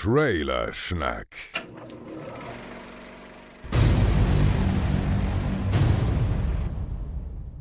Trailer Schnack.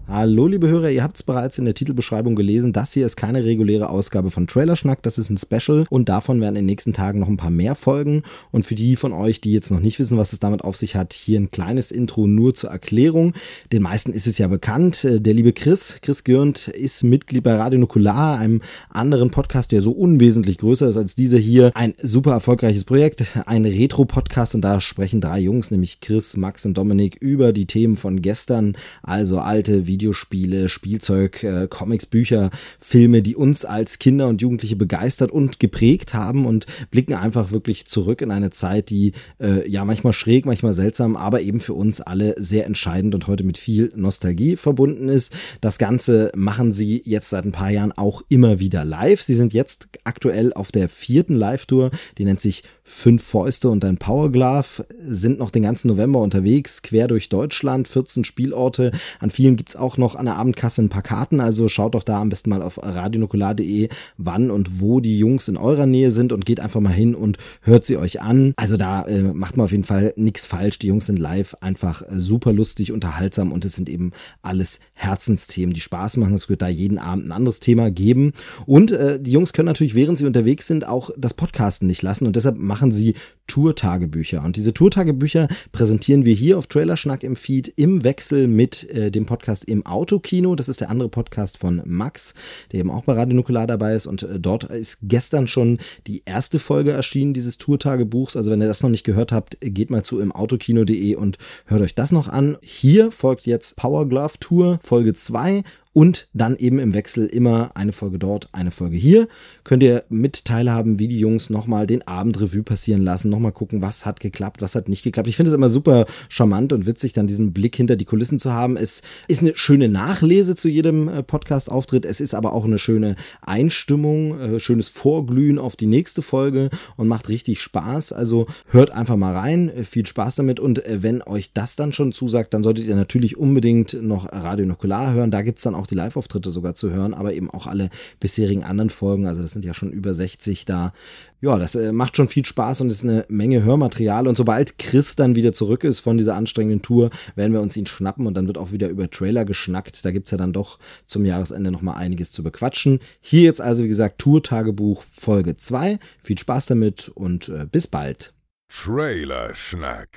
Hallo liebe Hörer, ihr habt es bereits in der Titelbeschreibung gelesen, das hier ist keine reguläre Ausgabe von Trailerschnack, das ist ein Special und davon werden in den nächsten Tagen noch ein paar mehr folgen und für die von euch, die jetzt noch nicht wissen, was es damit auf sich hat, hier ein kleines Intro nur zur Erklärung. Den meisten ist es ja bekannt, der liebe Chris, Chris Gürnt ist Mitglied bei Radio Nukular, einem anderen Podcast, der so unwesentlich größer ist als dieser hier. Ein super erfolgreiches Projekt, ein Retro-Podcast und da sprechen drei Jungs, nämlich Chris, Max und Dominik über die Themen von gestern, also alte Videos Videospiele, Spielzeug, äh, Comics, Bücher, Filme, die uns als Kinder und Jugendliche begeistert und geprägt haben und blicken einfach wirklich zurück in eine Zeit, die äh, ja manchmal schräg, manchmal seltsam, aber eben für uns alle sehr entscheidend und heute mit viel Nostalgie verbunden ist. Das Ganze machen sie jetzt seit ein paar Jahren auch immer wieder live. Sie sind jetzt aktuell auf der vierten Live-Tour, die nennt sich Fünf Fäuste und ein Powerglove, sind noch den ganzen November unterwegs, quer durch Deutschland, 14 Spielorte. An vielen gibt's auch noch an der Abendkasse ein paar Karten, also schaut doch da am besten mal auf radionukular.de, wann und wo die Jungs in eurer Nähe sind und geht einfach mal hin und hört sie euch an. Also da äh, macht man auf jeden Fall nichts falsch. Die Jungs sind live einfach äh, super lustig, unterhaltsam und es sind eben alles Herzensthemen, die Spaß machen. Es wird da jeden Abend ein anderes Thema geben. Und äh, die Jungs können natürlich, während sie unterwegs sind, auch das Podcasten nicht lassen und deshalb machen sie Tourtagebücher. Und diese Tourtagebücher präsentieren wir hier auf Trailerschnack im Feed im Wechsel mit äh, dem Podcast im Autokino. Das ist der andere Podcast von Max, der eben auch bei Radio Nukular dabei ist. Und äh, dort ist gestern schon die erste Folge erschienen dieses Tourtagebuchs. Also wenn ihr das noch nicht gehört habt, geht mal zu im Autokino.de und hört euch das noch an. Hier folgt jetzt Power Glove Tour Folge 2 und dann eben im Wechsel immer eine Folge dort, eine Folge hier. Könnt ihr mit teilhaben, wie die Jungs nochmal den Abend Revue passieren lassen, nochmal gucken, was hat geklappt, was hat nicht geklappt. Ich finde es immer super charmant und witzig, dann diesen Blick hinter die Kulissen zu haben. Es ist eine schöne Nachlese zu jedem äh, Podcast-Auftritt. Es ist aber auch eine schöne Einstimmung, äh, schönes Vorglühen auf die nächste Folge und macht richtig Spaß. Also hört einfach mal rein, äh, viel Spaß damit und wenn euch das dann schon zusagt, dann solltet ihr natürlich unbedingt noch Radio Nukular hören. Da gibt's dann auch die Live-Auftritte sogar zu hören, aber eben auch alle bisherigen anderen Folgen. Also das sind ja schon über 60 da. Ja, das äh, macht schon viel Spaß und ist eine Menge Hörmaterial. Und sobald Chris dann wieder zurück ist von dieser anstrengenden Tour, werden wir uns ihn schnappen und dann wird auch wieder über Trailer geschnackt. Da gibt's ja dann doch zum Jahresende nochmal einiges zu bequatschen. Hier jetzt also, wie gesagt, Tour-Tagebuch Folge 2. Viel Spaß damit und äh, bis bald. Trailer Schnack.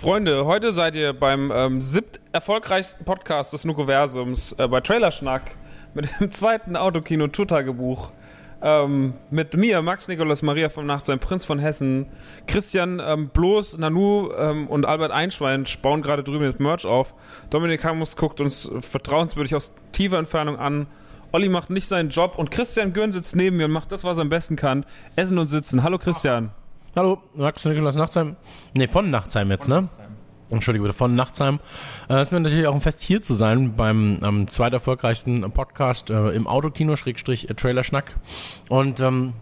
Freunde, heute seid ihr beim ähm, siebt erfolgreichsten Podcast des Nukoversums äh, bei Trailerschnack mit dem zweiten Autokino-Tourtagebuch. Ähm, mit mir, Max Nikolaus Maria vom Nachtsheim, Prinz von Hessen, Christian ähm, Bloß, Nanu ähm, und Albert Einschwein bauen gerade drüben das Merch auf. Dominik Hamus guckt uns vertrauenswürdig aus tiefer Entfernung an. Olli macht nicht seinen Job und Christian Gürn sitzt neben mir und macht das, was er am besten kann. Essen und sitzen. Hallo Christian. Hallo, Max Nikolaus Nachtsheim. Ne, von Nachtsheim jetzt, ne? Entschuldigung, von Nachtsheim. Äh, es ist mir natürlich auch ein Fest hier zu sein beim ähm, zweiterfolgreichsten Podcast äh, im Autokino, Schrägstrich äh, Trailerschnack. Und ähm,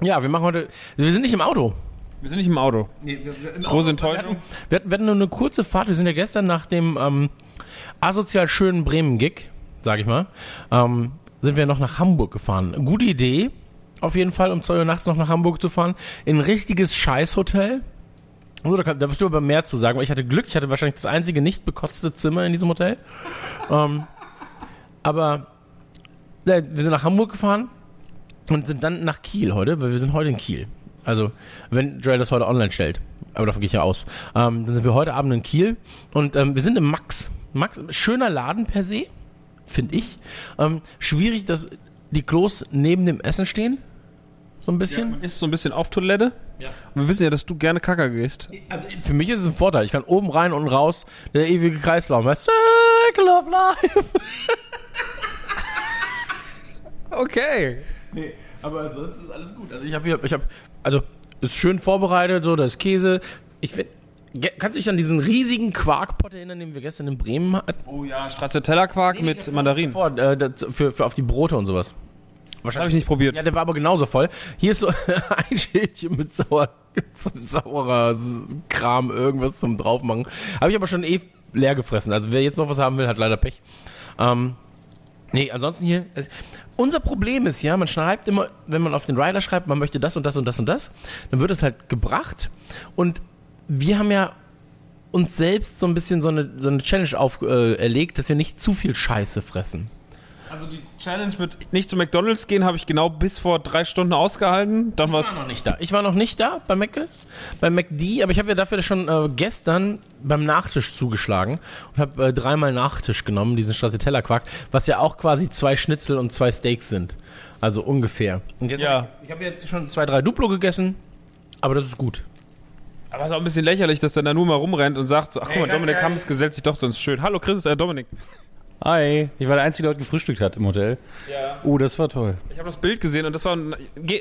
ja, wir machen heute, wir sind nicht im Auto. Wir sind nicht im Auto. Nee, wir, wir Große Enttäuschung. Wir hatten, wir hatten nur eine kurze Fahrt. Wir sind ja gestern nach dem ähm, asozial schönen Bremen-Gig, sag ich mal, ähm, sind wir noch nach Hamburg gefahren. Gute Idee auf jeden Fall, um 2 Uhr nachts noch nach Hamburg zu fahren. In ein richtiges Scheißhotel. So, da, kann, da wirst du aber mehr zu sagen, weil ich hatte Glück, ich hatte wahrscheinlich das einzige nicht bekotzte Zimmer in diesem Hotel. ähm, aber äh, wir sind nach Hamburg gefahren und sind dann nach Kiel heute, weil wir sind heute in Kiel. Also, wenn Joel das heute online stellt, aber davon gehe ich ja aus, ähm, dann sind wir heute Abend in Kiel und ähm, wir sind im Max. Max, schöner Laden per se, finde ich. Ähm, schwierig, dass die Klos neben dem Essen stehen. So ein bisschen. Ja, man ist so ein bisschen auf Toilette. Ja. Und wir wissen ja, dass du gerne Kacker gehst. Also für mich ist es ein Vorteil. Ich kann oben rein und raus der ewige Kreislauf. Weißt du? Circle of Life. Okay. Nee, aber ansonsten ist alles gut. Also ich habe hier, ich habe, also ist schön vorbereitet, so da ist Käse. Ich finde, kannst du dich an diesen riesigen Quarkpott erinnern, den wir gestern in Bremen hatten? Oh ja, Stracciatella-Quark mit Mandarinen. Vor, äh, das, für, für auf die Brote und sowas. Wahrscheinlich habe ich nicht probiert. Ja, der war aber genauso voll. Hier ist so ein Schälchen mit sauer, saurer Kram, irgendwas zum draufmachen. Habe ich aber schon eh leer gefressen. Also wer jetzt noch was haben will, hat leider Pech. Ähm, Nee, ansonsten hier. Es, unser Problem ist ja, man schreibt immer, wenn man auf den Rider schreibt, man möchte das und das und das und das, dann wird es halt gebracht. Und wir haben ja uns selbst so ein bisschen so eine, so eine Challenge auferlegt, äh, dass wir nicht zu viel Scheiße fressen. Also die Challenge mit nicht zu McDonalds gehen habe ich genau bis vor drei Stunden ausgehalten. Dann Ich war noch nicht da. Ich war noch nicht da bei Mecke, bei McD, aber ich habe ja dafür schon äh, gestern beim Nachtisch zugeschlagen und habe äh, dreimal Nachtisch genommen, diesen Stracciatella-Quark, was ja auch quasi zwei Schnitzel und zwei Steaks sind. Also ungefähr. Und jetzt Ja. hab ich, ich habe jetzt schon zwei, drei Duplo gegessen, aber das ist gut. Aber es ist auch ein bisschen lächerlich, dass der da nur mal rumrennt und sagt so, ach guck mal, Dominik. Hammes gesellt sich doch sonst schön. Hallo Chris, äh, Dominik. Hi, ich war der Einzige, der heute gefrühstückt hat im Hotel. Ja. Oh, das war toll. Ich habe das Bild gesehen und das war, ein,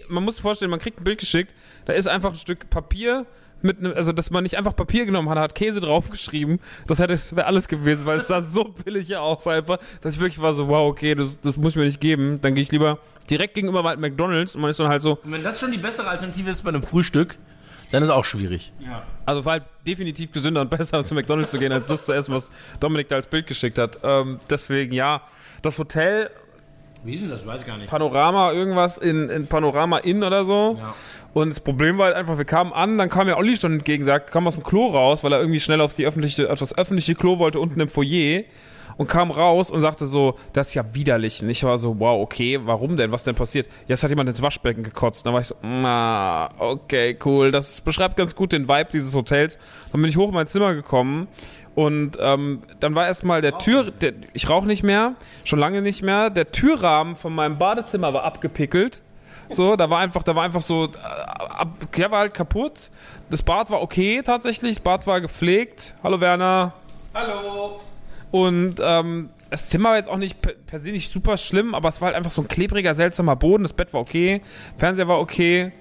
man muss sich vorstellen, man kriegt ein Bild geschickt, da ist einfach ein Stück Papier mit einem, also dass man nicht einfach Papier genommen hat, hat Käse draufgeschrieben, das hätte wäre alles gewesen, weil es sah so billig aus einfach, dass ich wirklich war so, wow, okay, das, das muss ich mir nicht geben, dann gehe ich lieber direkt gegenüber halt McDonalds und man ist dann halt so, Und wenn das schon die bessere Alternative ist bei einem Frühstück, dann ist auch schwierig. also war halt definitiv gesünder und besser zu McDonalds zu gehen, als das zu essen, was Dominik da als Bild geschickt hat. Ähm, deswegen, ja, das Hotel Wie ist denn das? Weiß ich gar nicht. Panorama irgendwas in, in Panorama Inn oder so. Ja. Und das Problem war halt einfach, wir kamen an, dann kam ja Olli schon entgegen, sagt, kam aus dem Klo raus, weil er irgendwie schnell aufs die öffentliche, auf das öffentliche Klo wollte unten im Foyer und kam raus und sagte so, das ist ja widerlich. Und ich war so, wow, okay, warum denn? Was denn passiert? Es hat jemand ins Waschbecken gekotzt. Dann war ich so, na, okay, cool. Das beschreibt ganz gut den Vibe dieses Hotels. Dann bin ich hoch in mein Zimmer gekommen und ähm, dann war erstmal der Tür, der, ich rauche nicht mehr, schon lange nicht mehr. Der Türrahmen von meinem Badezimmer war abgepickelt. So, da war einfach, da war einfach so, äh, der war halt kaputt. Das Bad war okay tatsächlich, das Bad war gepflegt. Hallo Werner. Hallo! Und ähm, das Zimmer war jetzt auch nicht per, per se nicht super schlimm, aber es war halt einfach so ein klebriger, seltsamer Boden. Das Bett war okay, Fernseher war okay.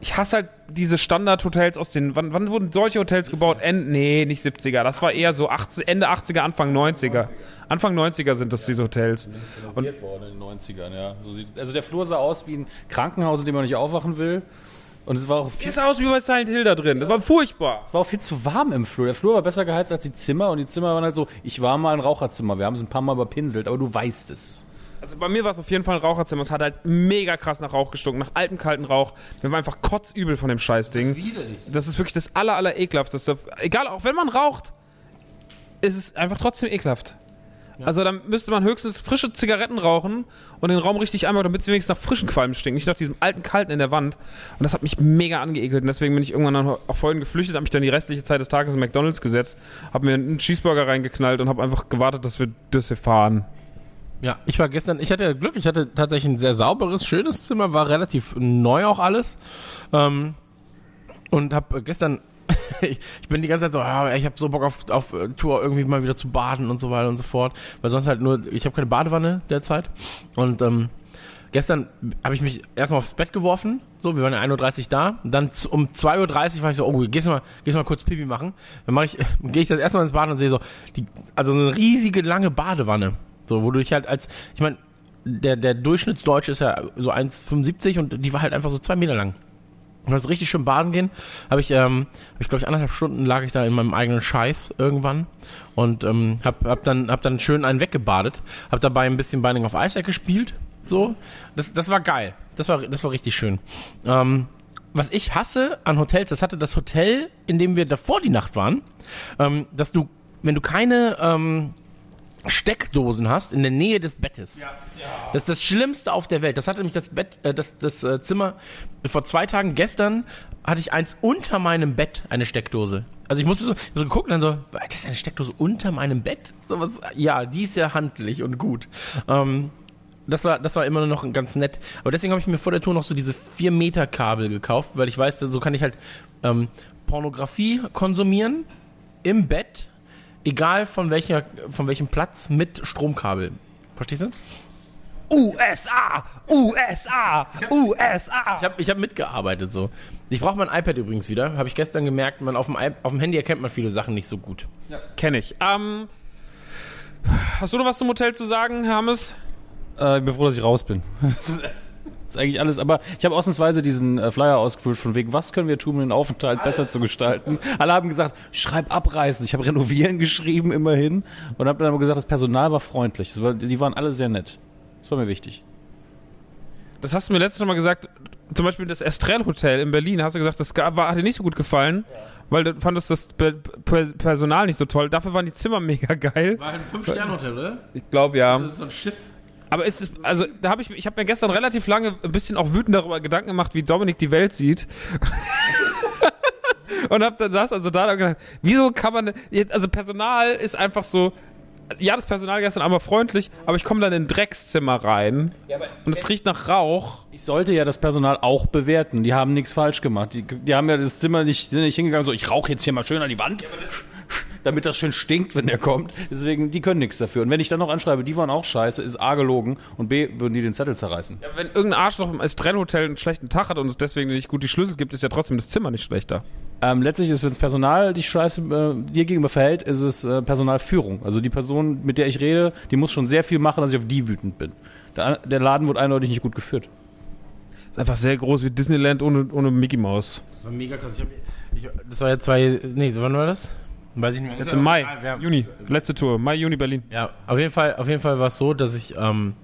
Ich hasse halt diese Standard-Hotels aus den. Wann, wann wurden solche Hotels gebaut? End, nee, nicht 70er. Das war eher so 80, Ende 80er, Anfang 90er. Anfang 90er sind das diese Hotels. Renoviert worden in den 90ern, ja. So sieht, also der Flur sah aus wie ein Krankenhaus, in dem man nicht aufwachen will. Und es war auch viel, Sieht aus wie bei Silent Hill da drin. Das war furchtbar. war auch viel zu warm im Flur. Der Flur war besser geheizt als die Zimmer und die Zimmer waren halt so, ich war mal ein Raucherzimmer, wir haben es ein paar Mal überpinselt, aber du weißt es. Also bei mir war es auf jeden Fall ein Raucherzimmer. Es hat halt mega krass nach Rauch gestunken, nach altem kalten Rauch. Mir war einfach kotzübel von dem Scheißding. Widerlich. Das ist wirklich das aller, aller ekelhafteste. Egal, auch wenn man raucht, ist es einfach trotzdem ekelhaft. Also dann müsste man höchstens frische Zigaretten rauchen und den Raum richtig einmal, damit sie wenigstens nach frischen Qualm stinken, nicht nach diesem alten Kalten in der Wand. Und das hat mich mega angeekelt und deswegen bin ich irgendwann dann auch vorhin geflüchtet, habe mich dann die restliche Zeit des Tages in McDonalds gesetzt, habe mir einen Cheeseburger reingeknallt und habe einfach gewartet, dass wir, dass wir fahren. Ja, ich war gestern, ich hatte Glück, ich hatte tatsächlich ein sehr sauberes, schönes Zimmer, war relativ neu auch alles. Ähm, und hab gestern, ich bin die ganze Zeit so, ah, ich habe so Bock auf, auf äh, Tour irgendwie mal wieder zu baden und so weiter und so fort. Weil sonst halt nur, ich habe keine Badewanne derzeit. Und ähm, gestern habe ich mich erstmal aufs Bett geworfen, so, wir waren ja 1.30 Uhr da. Dann um 2.30 Uhr war ich so, oh, gehst du mal, gehst mal kurz Pipi machen. Dann mache ich, gehe ich das erstmal ins Bad und sehe so, die, also so eine riesige lange Badewanne. So, wo du dich halt als, ich meine, der, der Durchschnittsdeutsche ist ja so 1,75 und die war halt einfach so zwei Meter lang. Und als richtig schön baden gehen, habe ich, ähm, hab ich glaube ich anderthalb Stunden lag ich da in meinem eigenen Scheiß irgendwann und ähm, hab, hab dann hab dann schön einen weggebadet, hab dabei ein bisschen Binding of Isaac gespielt, so. Das, das war geil, das war das war richtig schön. Ähm, was ich hasse an Hotels, das hatte das Hotel, in dem wir davor die Nacht waren, ähm, dass du, wenn du keine ähm, Steckdosen hast in der Nähe des Bettes. Das ist das Schlimmste auf der Welt. Das hatte nämlich das Bett, äh, das, das äh, Zimmer vor zwei Tagen. Gestern hatte ich eins unter meinem Bett, eine Steckdose. Also ich musste so, so und dann so, das ist eine Steckdose unter meinem Bett? So was, ja, die ist ja handlich und gut. Ähm, das war, das war immer noch ganz nett. Aber deswegen habe ich mir vor der Tour noch so diese 4 Meter Kabel gekauft, weil ich weiß, so kann ich halt ähm, Pornografie konsumieren im Bett, egal von welcher, von welchem Platz mit Stromkabel. Verstehst du? USA! USA! USA! Ich habe ich hab mitgearbeitet so. Ich brauche mein iPad übrigens wieder. Habe ich gestern gemerkt, man auf dem, I- auf dem Handy erkennt man viele Sachen nicht so gut. Kenn ich. Ähm, hast du noch was zum Hotel zu sagen, Hermes? Äh, ich bin froh, dass ich raus bin. das ist- das eigentlich alles, aber ich habe ausnahmsweise diesen äh, Flyer ausgefüllt, von wegen, was können wir tun, um den Aufenthalt besser zu gestalten. Alle haben gesagt, schreib abreißen. Ich habe renovieren geschrieben, immerhin. Und habe dann aber gesagt, das Personal war freundlich. War, die waren alle sehr nett. Das war mir wichtig. Das hast du mir letztes Mal gesagt, zum Beispiel das Estrell Hotel in Berlin, hast du gesagt, das war, hat dir nicht so gut gefallen, weil du fandest das Pe- Pe- Personal nicht so toll. Dafür waren die Zimmer mega geil. War ein Fünf-Sterne-Hotel, oder? Ich glaube ja. ist so ein Schiff. Aber ist es, also da habe ich, ich habe mir gestern relativ lange ein bisschen auch wütend darüber Gedanken gemacht, wie Dominik die Welt sieht. und hab dann saß also da und gedacht, wieso kann man, jetzt, also Personal ist einfach so, ja, das Personal gestern aber freundlich, aber ich komme dann in ein Dreckszimmer rein und es riecht nach Rauch. Ich sollte ja das Personal auch bewerten. Die haben nichts falsch gemacht. Die, die haben ja das Zimmer nicht, sind nicht hingegangen, so, ich rauche jetzt hier mal schön an die Wand. damit das schön stinkt, wenn der kommt. Deswegen, die können nichts dafür. Und wenn ich dann noch anschreibe, die waren auch scheiße, ist A gelogen und B, würden die den Zettel zerreißen. Ja, wenn irgendein Arschloch im Estrell Hotel einen schlechten Tag hat und es deswegen nicht gut die Schlüssel gibt, ist ja trotzdem das Zimmer nicht schlechter. Ähm, letztlich ist, wenn das Personal dich scheiße äh, dir gegenüber verhält, ist es äh, Personalführung. Also die Person, mit der ich rede, die muss schon sehr viel machen, dass ich auf die wütend bin. Der, der Laden wurde eindeutig nicht gut geführt. Ist einfach sehr groß wie Disneyland ohne, ohne Mickey Mouse. Das war mega krass. Ich hab, ich, das war ja zwei. Nee, wann war das? Weiß ich nicht mehr. Jetzt im Mai, haben- Juni, letzte Tour, Mai, Juni, Berlin. Ja, auf jeden Fall, auf jeden Fall war es so, dass ich, ähm,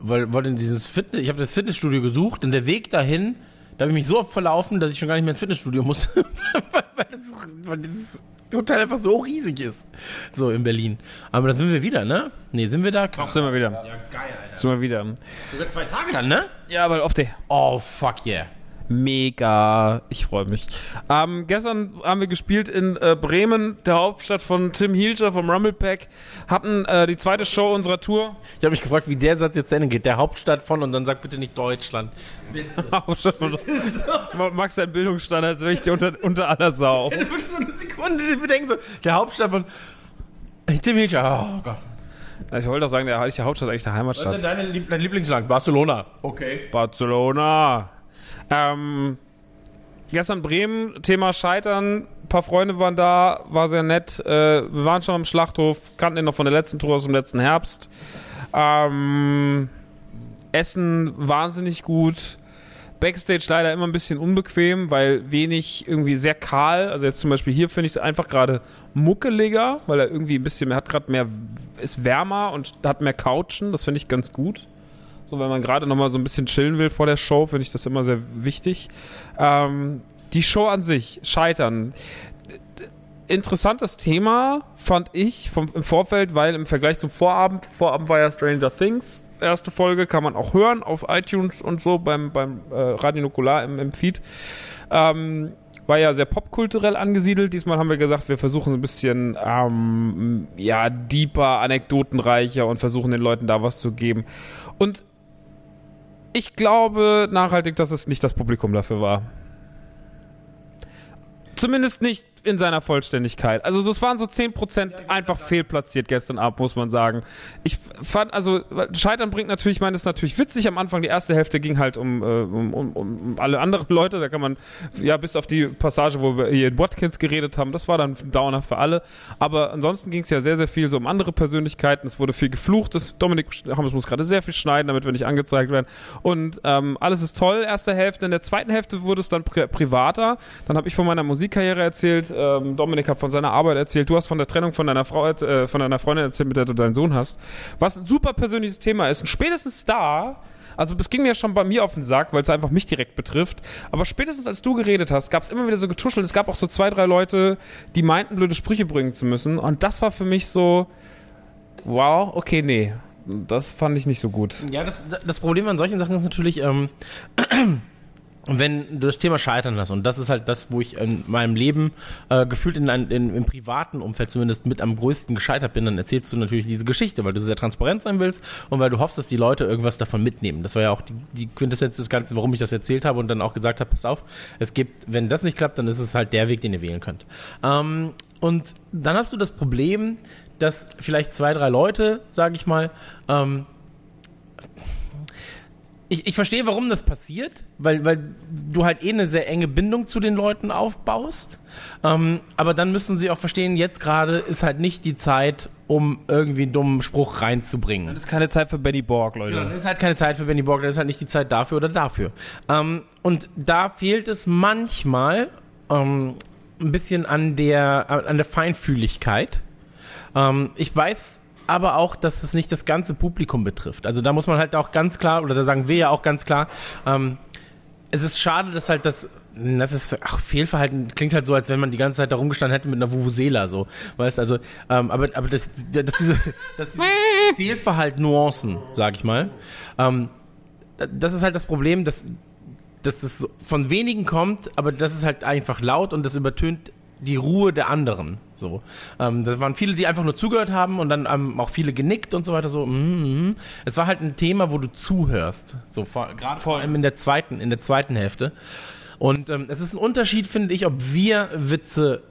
weil, wollte in dieses Fitness, ich habe das Fitnessstudio gesucht und der Weg dahin, da habe ich mich so oft verlaufen, dass ich schon gar nicht mehr ins Fitnessstudio muss, weil, das, weil dieses Hotel einfach so riesig ist. So in Berlin. Aber da sind wir wieder, ne? Nee, sind wir da? Auch sind wir wieder. Ja, geil, Alter. Sind wir wieder. Sogar zwei Tage dann, ne? Ja, weil auf der. Oh, fuck yeah. Mega. Ich freue mich. Ähm, gestern haben wir gespielt in äh, Bremen, der Hauptstadt von Tim Hielscher vom Rumblepack. Hatten äh, die zweite Show unserer Tour. Ich habe mich gefragt, wie der Satz jetzt zu Ende geht. Der Hauptstadt von und dann sag bitte nicht Deutschland. Bitte. Hauptstadt von. Max dein Bildungsstandard, als wäre ich dir unter, unter aller Sau. Wirklich so eine Sekunde, die bedenken so, der Hauptstadt von Tim Hilscher. Oh Gott. Ich wollte doch sagen, der ist die Hauptstadt eigentlich der Was ist denn Heimatstadt. deine, dein Lieblingsland? Barcelona. Okay. Barcelona. Ähm, gestern Bremen, Thema Scheitern. Ein paar Freunde waren da, war sehr nett. Äh, wir waren schon am Schlachthof, kannten ihn noch von der letzten Tour aus dem letzten Herbst. Ähm, Essen wahnsinnig gut. Backstage leider immer ein bisschen unbequem, weil wenig irgendwie sehr kahl. Also jetzt zum Beispiel hier finde ich es einfach gerade muckeliger, weil er irgendwie ein bisschen, er hat gerade mehr, ist wärmer und hat mehr Couchen. Das finde ich ganz gut. So, wenn man gerade nochmal so ein bisschen chillen will vor der Show, finde ich das immer sehr wichtig. Ähm, die Show an sich, Scheitern. Interessantes Thema, fand ich vom, im Vorfeld, weil im Vergleich zum Vorabend, Vorabend war ja Stranger Things, erste Folge, kann man auch hören auf iTunes und so beim, beim äh, Radio Nukular im, im Feed. Ähm, war ja sehr popkulturell angesiedelt. Diesmal haben wir gesagt, wir versuchen ein bisschen ähm, ja, deeper, anekdotenreicher und versuchen den Leuten da was zu geben. Und ich glaube nachhaltig, dass es nicht das Publikum dafür war. Zumindest nicht in seiner Vollständigkeit. Also so, es waren so 10% einfach fehlplatziert gestern Abend, muss man sagen. Ich fand, also Scheitern bringt natürlich, ich meine, das ist natürlich witzig. Am Anfang, die erste Hälfte ging halt um, äh, um, um, um alle anderen Leute. Da kann man, ja, bis auf die Passage, wo wir hier in Watkins geredet haben, das war dann Downer für alle. Aber ansonsten ging es ja sehr, sehr viel so um andere Persönlichkeiten. Es wurde viel geflucht. Das, Dominik Hammes muss gerade sehr viel schneiden, damit wir nicht angezeigt werden. Und ähm, alles ist toll, erste Hälfte. In der zweiten Hälfte wurde es dann pri privater. Dann habe ich von meiner Musikkarriere erzählt. Ähm, Dominik hat von seiner Arbeit erzählt. Du hast von der Trennung von deiner Frau, äh, von deiner Freundin erzählt, mit der du deinen Sohn hast. Was ein super persönliches Thema ist. Und spätestens da also es ging mir schon bei mir auf den Sack, weil es einfach mich direkt betrifft. Aber spätestens als du geredet hast, gab es immer wieder so getuschelt. Es gab auch so zwei, drei Leute, die meinten, blöde Sprüche bringen zu müssen. Und das war für mich so, wow, okay, nee. Das fand ich nicht so gut. Ja, das, das Problem an solchen Sachen ist natürlich, ähm, wenn du das Thema Scheitern hast, und das ist halt das, wo ich in meinem Leben äh, gefühlt in, ein, in im privaten Umfeld zumindest mit am größten gescheitert bin, dann erzählst du natürlich diese Geschichte, weil du sehr transparent sein willst und weil du hoffst, dass die Leute irgendwas davon mitnehmen. Das war ja auch die, die Quintessenz des Ganzen, warum ich das erzählt habe und dann auch gesagt habe, pass auf, es gibt, wenn das nicht klappt, dann ist es halt der Weg, den ihr wählen könnt. Ähm, und dann hast du das Problem, dass vielleicht zwei, drei Leute, sage ich mal, ähm, ich, ich verstehe, warum das passiert, weil, weil du halt eh eine sehr enge Bindung zu den Leuten aufbaust. Ähm, aber dann müssen sie auch verstehen, jetzt gerade ist halt nicht die Zeit, um irgendwie einen dummen Spruch reinzubringen. Das ist keine Zeit für Benny Borg, Leute. Genau, dann ist halt keine Zeit für Benny Borg, dann ist halt nicht die Zeit dafür oder dafür. Ähm, und da fehlt es manchmal ähm, ein bisschen an der, an der Feinfühligkeit. Ähm, ich weiß aber auch, dass es nicht das ganze Publikum betrifft. Also da muss man halt auch ganz klar, oder da sagen wir ja auch ganz klar, ähm, es ist schade, dass halt das das ist ach, Fehlverhalten klingt halt so, als wenn man die ganze Zeit da rumgestanden hätte mit einer Vuvuzela so, weißt also, ähm, aber aber das, das diese, das diese Fehlverhalten-Nuancen, sag ich mal, ähm, das ist halt das Problem, dass dass es von wenigen kommt, aber das ist halt einfach laut und das übertönt die Ruhe der anderen. So, ähm, das waren viele, die einfach nur zugehört haben und dann ähm, auch viele genickt und so weiter. So, mm, mm. es war halt ein Thema, wo du zuhörst. So, gerade vor allem in der zweiten, in der zweiten Hälfte. Und ähm, es ist ein Unterschied, finde ich, ob wir Witze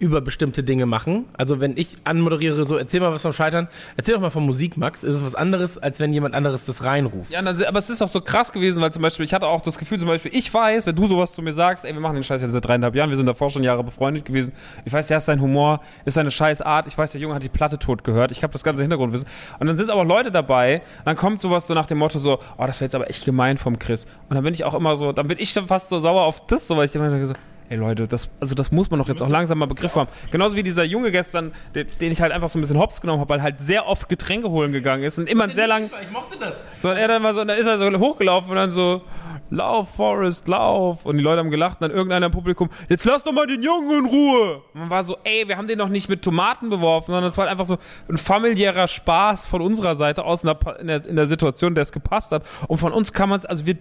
über bestimmte Dinge machen. Also wenn ich anmoderiere, so erzähl mal was vom Scheitern, erzähl doch mal von Musik, Max, ist es was anderes, als wenn jemand anderes das reinruft. Ja, aber es ist auch so krass gewesen, weil zum Beispiel, ich hatte auch das Gefühl, zum Beispiel, ich weiß, wenn du sowas zu mir sagst, ey, wir machen den Scheiß jetzt seit dreieinhalb Jahren, wir sind davor schon Jahre befreundet gewesen. Ich weiß, der ist sein Humor, ist seine scheiß Art. Ich weiß, der Junge hat die Platte tot gehört. Ich habe das ganze Hintergrundwissen. Und dann sind aber Leute dabei, dann kommt sowas so nach dem Motto so, oh, das wäre jetzt aber echt gemein vom Chris. Und dann bin ich auch immer so, dann bin ich schon fast so sauer auf das, so, weil ich immer so, ey Leute, das, also das muss man doch jetzt auch langsam mal begriffen haben. Genauso wie dieser Junge gestern, den, den ich halt einfach so ein bisschen hops genommen habe, weil halt sehr oft Getränke holen gegangen ist und immer sehr lang. Ich mochte das. So, und er dann mal so, und dann ist er so hochgelaufen und dann so, Lauf, Forrest, lauf. Und die Leute haben gelacht und dann irgendeiner im Publikum, jetzt lass doch mal den Jungen in Ruhe. Und man war so, ey, wir haben den doch nicht mit Tomaten beworfen, sondern es war halt einfach so ein familiärer Spaß von unserer Seite aus in der, in der, in der Situation, der es gepasst hat. Und von uns kann man es, also wir,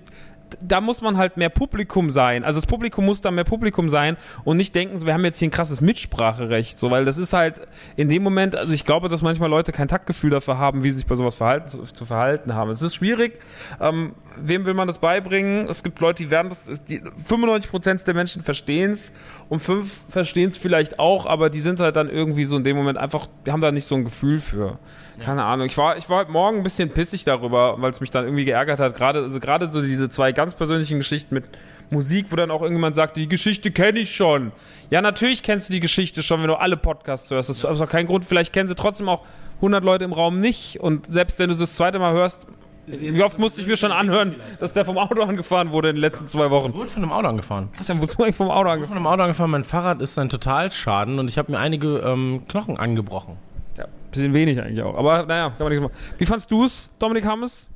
da muss man halt mehr Publikum sein. Also das Publikum muss da mehr Publikum sein und nicht denken, so, wir haben jetzt hier ein krasses Mitspracherecht, so, weil das ist halt in dem Moment, also ich glaube, dass manchmal Leute kein Taktgefühl dafür haben, wie sie sich bei sowas verhalten, zu, zu verhalten haben. Es ist schwierig. Ähm, wem will man das beibringen? Es gibt Leute, die werden das, die 95% der Menschen verstehen es und 5 verstehen es vielleicht auch, aber die sind halt dann irgendwie so in dem Moment einfach, die haben da nicht so ein Gefühl für. Keine Ahnung. Ich war, ich war heute Morgen ein bisschen pissig darüber, weil es mich dann irgendwie geärgert hat. Gerade, also gerade so diese zwei ganz persönlichen Geschichten mit Musik, wo dann auch irgendjemand sagt, die Geschichte kenne ich schon. Ja, natürlich kennst du die Geschichte schon, wenn du alle Podcasts hörst. Das ist also kein Grund. Vielleicht kennen sie trotzdem auch 100 Leute im Raum nicht. Und selbst wenn du es das zweite Mal hörst, wie oft musste ich mir schon anhören, dass der vom Auto angefahren wurde in den letzten zwei Wochen? Wurde von einem Auto angefahren. Christian, wozu eigentlich vom Auto Wurde angefahren? von einem Auto angefahren. Mein Fahrrad ist ein Totalschaden und ich habe mir einige ähm, Knochen angebrochen. Bisschen wenig eigentlich auch. Aber naja, kann man nichts machen. Wie fandst du es, Dominik Hammes?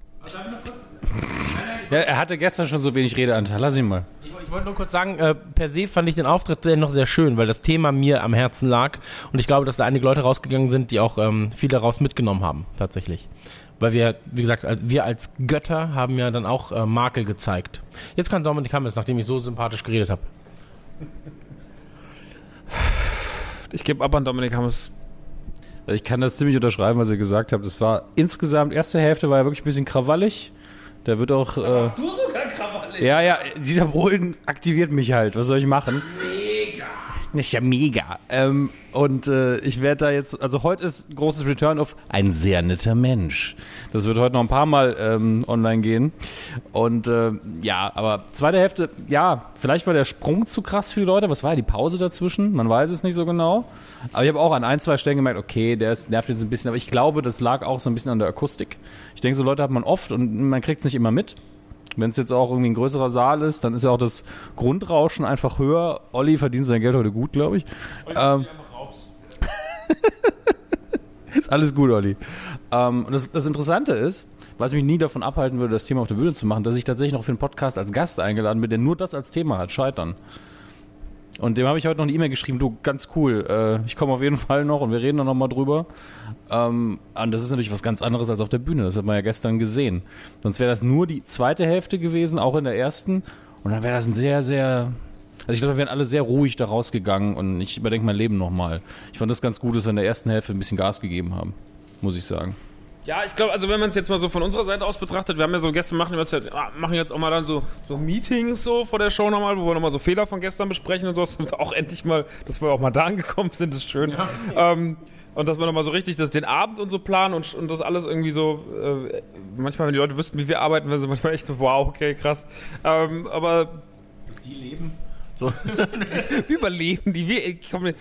Ja, er hatte gestern schon so wenig Redeanteil. Lass ihn mal. Ich, ich wollte nur kurz sagen, äh, per se fand ich den Auftritt dennoch sehr schön, weil das Thema mir am Herzen lag und ich glaube, dass da einige Leute rausgegangen sind, die auch ähm, viel daraus mitgenommen haben, tatsächlich. Weil wir, wie gesagt, als, wir als Götter haben ja dann auch äh, Makel gezeigt. Jetzt kann Dominik Hammes, nachdem ich so sympathisch geredet habe. Ich gebe ab an Dominik Hammes. Ich kann das ziemlich unterschreiben, was ihr gesagt habt. Das war insgesamt, erste Hälfte war ja wirklich ein bisschen krawallig. Da wird auch. Äh, Du sogar krawallig. ja, ja, Dieter Bohlen aktiviert mich halt. Was soll ich machen? Ist ja mega. Ähm, und äh, ich werde da jetzt, also heute ist großes Return auf ein sehr netter Mensch. Das wird heute noch ein paar Mal ähm, online gehen. Und äh, ja, aber zweite Hälfte, ja, vielleicht war der Sprung zu krass für die Leute. Was war ja die Pause dazwischen? Man weiß es nicht so genau. Aber ich habe auch an ein, zwei Stellen gemerkt, okay, der ist, nervt jetzt ein bisschen. Aber ich glaube, das lag auch so ein bisschen an der Akustik. Ich denke, so Leute hat man oft und man kriegt es nicht immer mit. Wenn es jetzt auch irgendwie ein größerer Saal ist, dann ist ja auch das Grundrauschen einfach höher. Olli verdient sein Geld heute gut, glaube ich. Ähm, ist alles gut, Olli. Ähm, und das, das Interessante ist, was mich nie davon abhalten würde, das Thema auf der Bühne zu machen, dass ich tatsächlich noch für einen Podcast als Gast eingeladen bin, der nur das als Thema hat, Scheitern. Und dem habe ich heute noch eine E-Mail geschrieben, du, ganz cool, äh, ich komme auf jeden Fall noch und wir reden dann noch mal drüber. Ähm, und das ist natürlich was ganz anderes als auf der Bühne, das hat man ja gestern gesehen. Sonst wäre das nur die zweite Hälfte gewesen, auch in der ersten. Und dann wäre das ein sehr, sehr... Also ich glaube, wir wären alle sehr ruhig da rausgegangen und ich überdenke mein Leben nochmal. Ich fand das ganz gut, dass wir in der ersten Hälfte ein bisschen Gas gegeben haben, muss ich sagen. Ja, ich glaube, also wenn man es jetzt mal so von unserer Seite aus betrachtet, wir haben ja so gestern machen wir jetzt, ah, machen jetzt auch mal dann so, so Meetings so vor der Show nochmal, wo wir nochmal so Fehler von gestern besprechen und so. Das sind auch endlich mal, dass wir auch mal da angekommen sind, ist schön. Ähm, und dass wir nochmal so richtig das, den Abend und so planen und, und das alles irgendwie so, äh, manchmal, wenn die Leute wüssten, wie wir arbeiten, wären sie manchmal echt so, wow, okay, krass. Ähm, aber Die leben. So. wie überleben die? Wie, ich komm, ich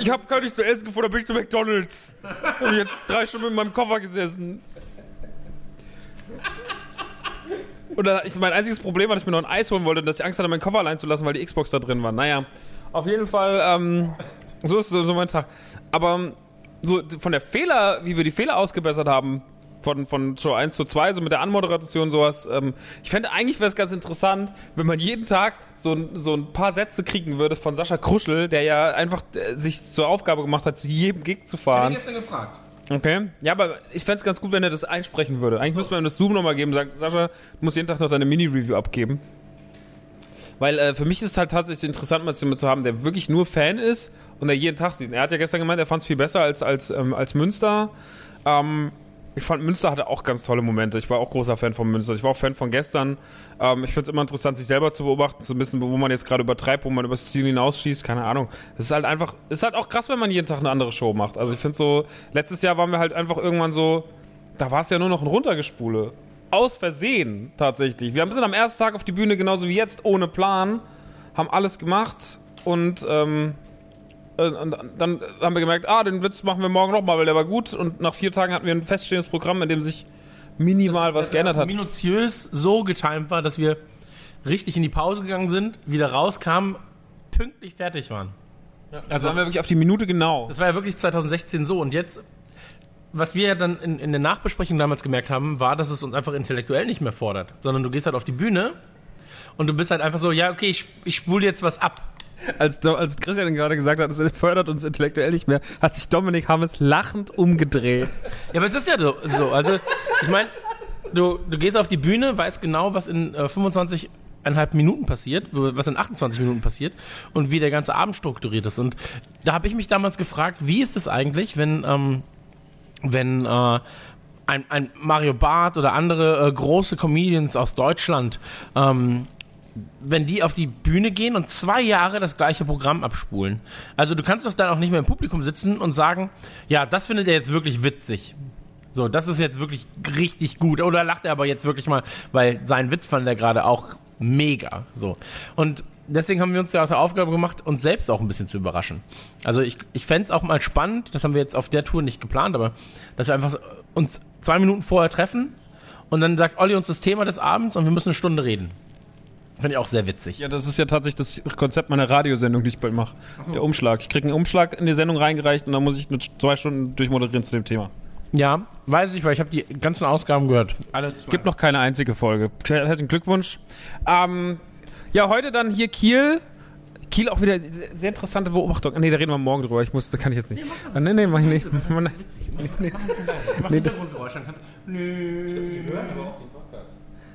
ich habe gar nichts zu essen gefunden, da bin ich zu McDonalds. Hab jetzt drei Stunden in meinem Koffer gesessen. Und dann, ich, mein einziges Problem war, dass ich mir noch ein Eis holen wollte und dass ich Angst hatte, meinen Koffer allein zu lassen, weil die Xbox da drin war. Naja, auf jeden Fall, ähm, so ist so mein Tag. Aber ähm, so von der Fehler, wie wir die Fehler ausgebessert haben, von, von Show 1 zu 2, so mit der Anmoderation sowas. Ähm, ich fände eigentlich wäre es ganz interessant, wenn man jeden Tag so, ein- so ein paar Sätze kriegen würde von Sascha Kruschel, der ja einfach äh, sich zur Aufgabe gemacht hat, zu jedem Gig zu fahren. gestern gefragt. Okay. Ja, aber ich fände es ganz gut, wenn er das einsprechen würde. Eigentlich müsste man ihm das Zoom nochmal geben und sagen, Sascha, du musst jeden Tag noch deine Mini-Review abgeben. Weil äh, für mich ist es halt tatsächlich interessant, mal jemanden zu haben, der wirklich nur Fan ist und der jeden Tag sieht. Er hat ja gestern gemeint, er fand es viel besser als, als, ähm, als Münster. Ähm, ich fand, Münster hatte auch ganz tolle Momente. Ich war auch großer Fan von Münster. Ich war auch Fan von gestern. Ähm, ich finde es immer interessant, sich selber zu beobachten, zu wissen, wo man jetzt gerade übertreibt, wo man über das Ziel hinausschießt. Keine Ahnung. Es ist halt einfach, es ist halt auch krass, wenn man jeden Tag eine andere Show macht. Also ich finde so, letztes Jahr waren wir halt einfach irgendwann so, da war es ja nur noch ein Runtergespule. Aus Versehen tatsächlich. Wir sind am ersten Tag auf die Bühne, genauso wie jetzt, ohne Plan, haben alles gemacht und, ähm, äh, und dann haben wir gemerkt, ah, den Witz machen wir morgen nochmal, weil der war gut. Und nach vier Tagen hatten wir ein feststehendes Programm, in dem sich minimal was geändert hat. Minutiös so getimt war, dass wir richtig in die Pause gegangen sind, wieder rauskamen, pünktlich fertig waren. Also haben wir wirklich auf die Minute genau. Das war ja wirklich 2016 so. Und jetzt, was wir ja dann in, in der Nachbesprechung damals gemerkt haben, war, dass es uns einfach intellektuell nicht mehr fordert. Sondern du gehst halt auf die Bühne und du bist halt einfach so, ja, okay, ich, ich spule jetzt was ab. Als, als Christian gerade gesagt hat, es fördert uns intellektuell nicht mehr, hat sich Dominik Hammes lachend umgedreht. Ja, aber es ist ja so. so. Also, ich meine, du, du gehst auf die Bühne, weißt genau, was in äh, 25 eineinhalb Minuten passiert, was in 28 Minuten passiert und wie der ganze Abend strukturiert ist. Und da habe ich mich damals gefragt, wie ist es eigentlich, wenn, ähm, wenn äh, ein, ein Mario Barth oder andere äh, große Comedians aus Deutschland ähm, wenn die auf die Bühne gehen und zwei Jahre das gleiche Programm abspulen. Also du kannst doch dann auch nicht mehr im Publikum sitzen und sagen, ja, das findet er jetzt wirklich witzig. So, das ist jetzt wirklich richtig gut. Oder lacht er aber jetzt wirklich mal, weil sein Witz fand er gerade auch mega. So. Und deswegen haben wir uns ja aus der Aufgabe gemacht, uns selbst auch ein bisschen zu überraschen. Also ich, ich fände es auch mal spannend, das haben wir jetzt auf der Tour nicht geplant, aber dass wir einfach uns zwei Minuten vorher treffen und dann sagt Olli uns das Thema des Abends und wir müssen eine Stunde reden. Finde ich auch sehr witzig. Ja, das ist ja tatsächlich das Konzept meiner Radiosendung, die ich bald mache. Der Umschlag. Ich kriege einen Umschlag in die Sendung reingereicht und dann muss ich mit zwei Stunden durchmoderieren zu dem Thema. Ja, weiß ich, weil ich habe die ganzen Ausgaben gehört. Alle zwei. Gibt noch keine einzige Folge. Herzlichen Glückwunsch. Ähm, ja, heute dann hier Kiel. Kiel auch wieder sehr sehr interessante Beobachtung. Nee, da reden wir morgen drüber. Ich muss, da kann ich jetzt nicht. Nee, nee, nee mach ich nicht. Mach Nee, das- Hintergrundgeräusche, dann kannst Nö.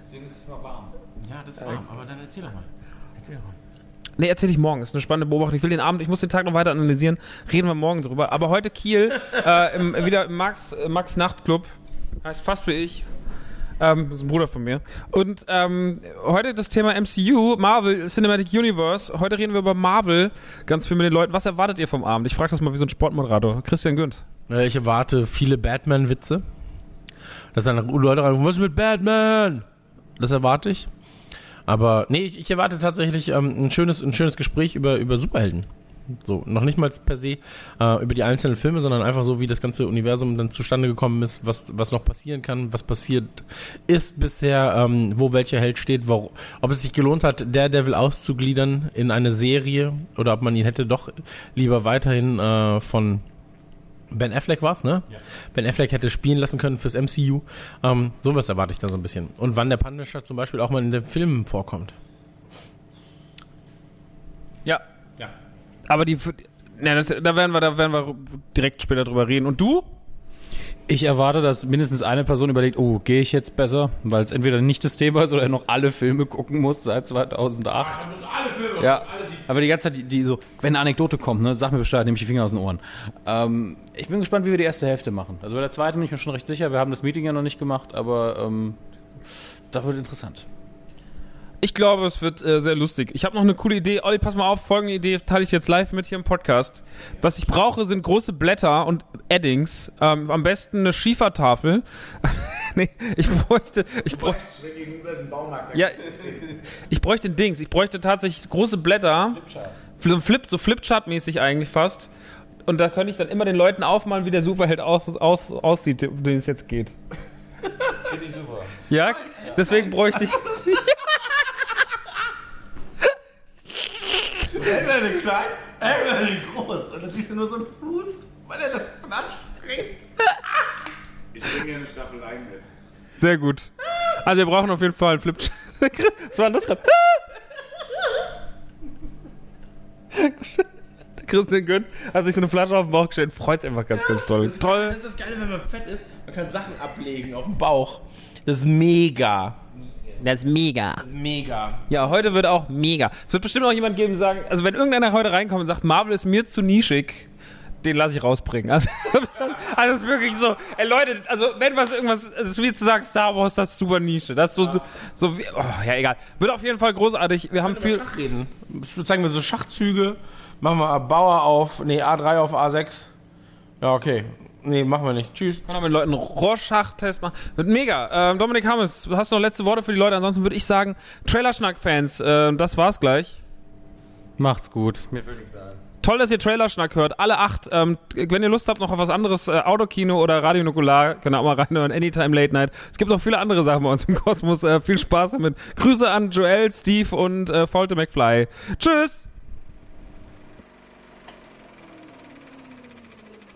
Deswegen ist es mal warm. Ja, das ist warm, aber dann erzähl doch mal. Erzähl doch mal. Nee, erzähl ich morgen. Ist eine spannende Beobachtung. Ich will den Abend, ich muss den Tag noch weiter analysieren. Reden wir morgen drüber. Aber heute Kiel, äh, im, wieder im Max, äh, Max Nachtclub. Heißt fast wie ich. Ähm, das ist ein Bruder von mir. Und ähm, heute das Thema MCU, Marvel, Cinematic Universe. Heute reden wir über Marvel ganz viel mit den Leuten. Was erwartet ihr vom Abend? Ich frage das mal wie so ein Sportmoderator. Christian Günd. Äh, Ich erwarte viele Batman-Witze. Dass dann Leute rein, was ist mit Batman? Das erwarte ich. Aber nee, ich, ich erwarte tatsächlich ähm, ein, schönes, ein schönes Gespräch über, über Superhelden. So, noch nicht mal per se äh, über die einzelnen Filme, sondern einfach so, wie das ganze Universum dann zustande gekommen ist, was, was noch passieren kann, was passiert ist bisher, ähm, wo welcher Held steht, wo, ob es sich gelohnt hat, Daredevil auszugliedern in eine Serie oder ob man ihn hätte doch lieber weiterhin äh, von Ben Affleck war's, ne? Ben Affleck hätte spielen lassen können fürs MCU. Ähm, sowas erwarte ich da so ein bisschen. Und wann der Punisher zum Beispiel auch mal in den Filmen vorkommt. Ja. Ja. Aber die. Ja, das, da, werden wir, da werden wir direkt später drüber reden. Und du? Ich erwarte, dass mindestens eine Person überlegt, oh, gehe ich jetzt besser, weil es entweder nicht das Thema ist oder er noch alle Filme gucken muss seit 2008. Ja, aber die ganze Zeit, die, die so, wenn eine Anekdote kommt, ne, sag mir Bescheid, nehme ich die Finger aus den Ohren. Ähm, ich bin gespannt, wie wir die erste Hälfte machen. Also bei der zweiten bin ich mir schon recht sicher. Wir haben das Meeting ja noch nicht gemacht, aber ähm, das wird interessant. Ich glaube, es wird äh, sehr lustig. Ich habe noch eine coole Idee. Olli, pass mal auf, folgende Idee teile ich jetzt live mit hier im Podcast. Was ich brauche, sind große Blätter und Eddings. Ähm, am besten eine Schiefertafel. nee, ich bräuchte, ich bräuchte, Baumarkt. ja, ich bräuchte ein Dings. Ich bräuchte tatsächlich große Blätter. So Flip, so Flipchart-mäßig eigentlich fast. Und da könnte ich dann immer den Leuten aufmalen, wie der Superheld auf, auf, aussieht, um den es jetzt geht. Finde ich super. Ja, deswegen bräuchte ich. Entweder klein, entweder groß. Und dann siehst du nur so einen Fuß. weil er das anstrengt. Ich bringe dir eine Staffelei mit. Sehr gut. Also wir brauchen auf jeden Fall einen Flip. Was war denn das gerade? Christian Gönn hat sich so eine Flasche auf den Bauch gestellt. Freut sich einfach ganz, ganz toll. Toll. Das ist das Geile, wenn man fett ist. Man kann Sachen ablegen auf dem Bauch. Das ist mega. Das ist mega. Mega. Ja, heute wird auch mega. Es wird bestimmt auch jemand geben, sagen, also wenn irgendeiner heute reinkommt und sagt, Marvel ist mir zu nischig, den lasse ich rausbringen. Also, also ist wirklich so, ey Leute, also wenn was irgendwas, es ist wie zu sagen, Star Wars, das ist super Nische. Das ist so, so wie, oh, ja egal. Wird auf jeden Fall großartig. Wir haben viel, Schach reden. Zeigen wir so Schachzüge. Machen wir Bauer auf, nee, A3 auf A6. Ja, okay. Nee, machen wir nicht. Tschüss. kann auch mit Leuten Rorschach-Test machen. Wird mega. Ähm, Dominik Hammes, hast du noch letzte Worte für die Leute? Ansonsten würde ich sagen, Trailerschnack-Fans, äh, das war's gleich. Macht's gut. Mir fällt nichts mehr ein. Toll, dass ihr Trailerschnack hört. Alle acht. Ähm, wenn ihr Lust habt noch auf was anderes, äh, Autokino oder Radio Nukular, könnt ihr auch mal reinhören. Anytime Late Night. Es gibt noch viele andere Sachen bei uns im Kosmos. Äh, viel Spaß damit. Grüße an Joel, Steve und äh, Falte McFly. Tschüss!